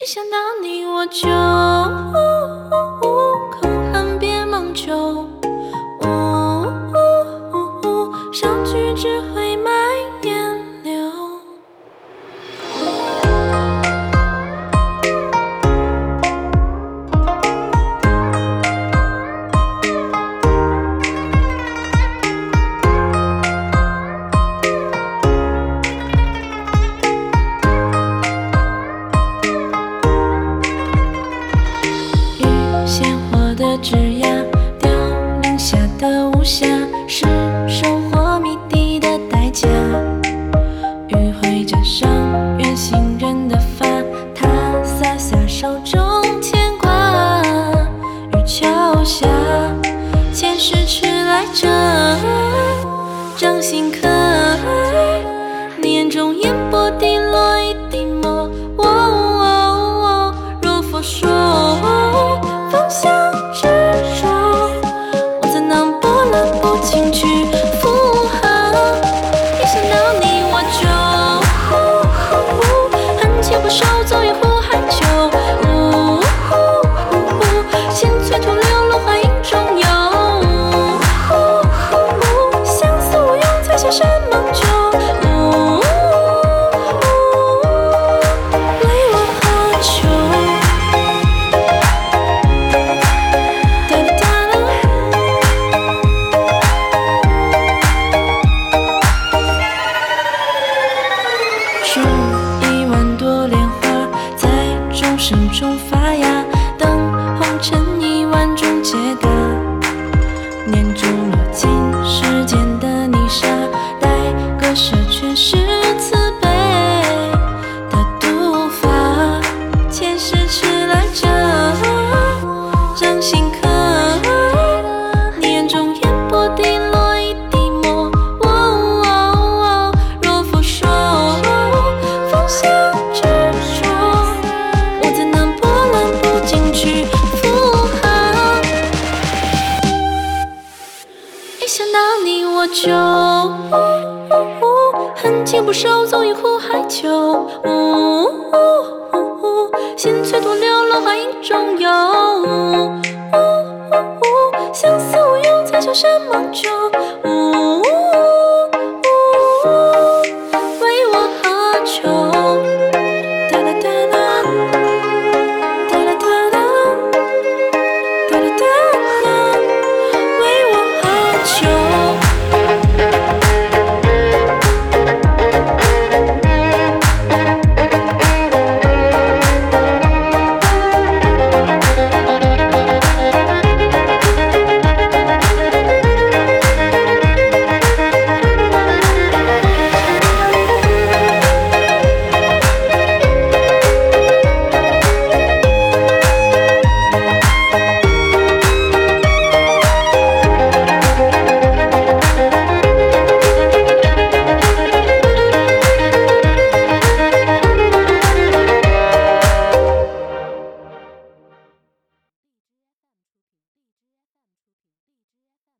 一想到你我就空恨别梦久，的枝桠，凋零下的无暇，是收获谜底的代价。余晖沾上远行人的发，他洒下手中牵挂。雨桥下，前世迟来者，掌心刻，数一万朵莲花，在众生中发芽，等红尘一万种解答。念珠落进时间的泥沙，待割舍全是想到你我就 wu 恨情不寿总于苦海囚 wu 新翠徒留落花影中游 wu 相思无用才笑山盟旧 wu 谓我何求